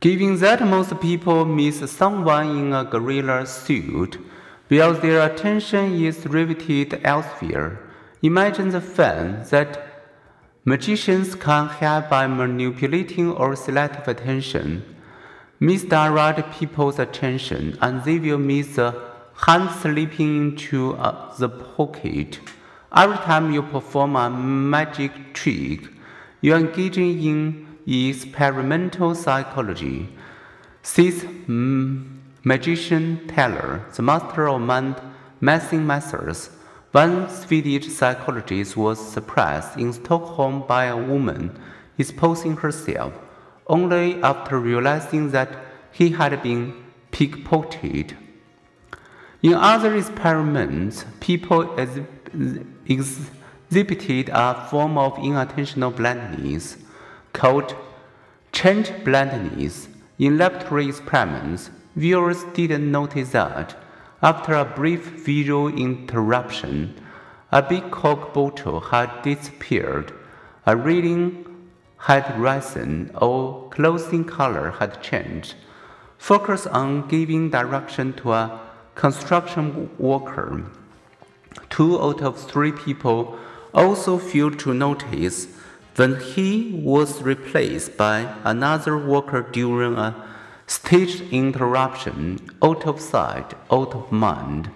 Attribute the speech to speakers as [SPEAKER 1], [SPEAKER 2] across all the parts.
[SPEAKER 1] Given that most people miss someone in a gorilla suit, because their attention is riveted elsewhere, imagine the fun that magicians can have by manipulating our selective attention. Misdirect people's attention, and they will miss the hand slipping into uh, the pocket. Every time you perform a magic trick, you are engaging in experimental psychology. Says mm, magician Teller, the master of mathing methods. One Swedish psychologist was surprised in Stockholm by a woman exposing herself, only after realizing that he had been pickpocketed. In other experiments, people exhibited a form of inattentional blindness called change blindness. In laboratory experiments, viewers didn't notice that after a brief visual interruption, a big Coke bottle had disappeared, a reading had risen, or clothing color had changed. Focus on giving direction to a construction worker. Two out of three people also failed to notice when he was replaced by another worker during a staged interruption, out of sight, out of mind.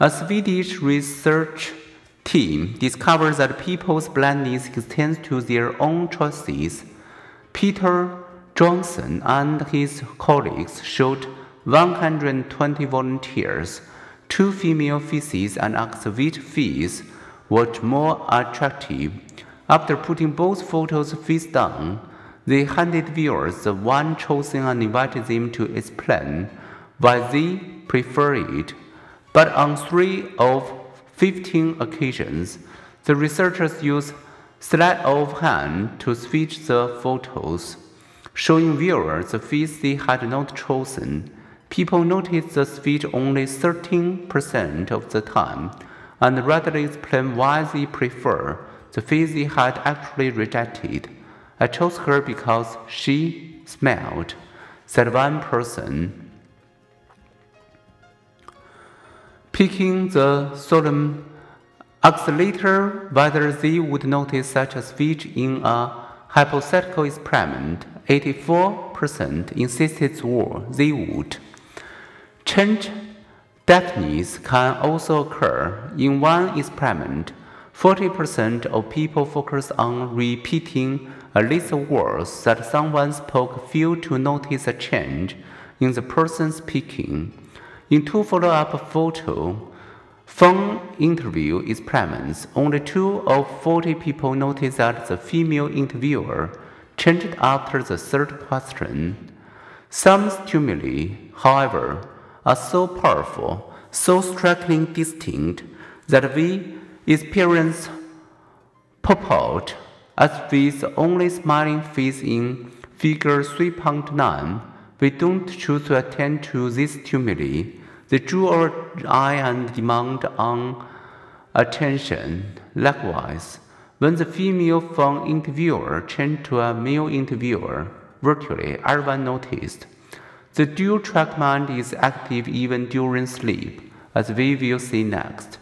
[SPEAKER 1] A Swedish research team discovered that people's blindness extends to their own choices. Peter Johansson and his colleagues showed 120 volunteers, two female faces and exhibit face were more attractive. After putting both photos face down, they handed viewers the one chosen and invited them to explain why they prefer it. But on three of 15 occasions, the researchers used sleight of hand to switch the photos, showing viewers the face they had not chosen. People noticed the switch only 13% of the time and readily explained why they prefer the they had actually rejected. I chose her because she smiled, said one person. Picking the solemn accelerator whether they would notice such a speech in a hypothetical experiment, 84% insisted they would. Change deafness can also occur. In one experiment, 40% of people focused on repeating a list of words that someone spoke failed to notice a change in the person speaking. In two follow up photo phone interview experiments, only two of 40 people noticed that the female interviewer changed after the third question. Some stimuli, however, are so powerful, so strikingly distinct, that we experience pop-out as with only smiling face in figure 3.9. We don't choose to attend to this stimuli. They draw our eye and demand on attention. Likewise, when the female phone interviewer changed to a male interviewer, virtually everyone noticed. The dual track mind is active even during sleep, as we will see next.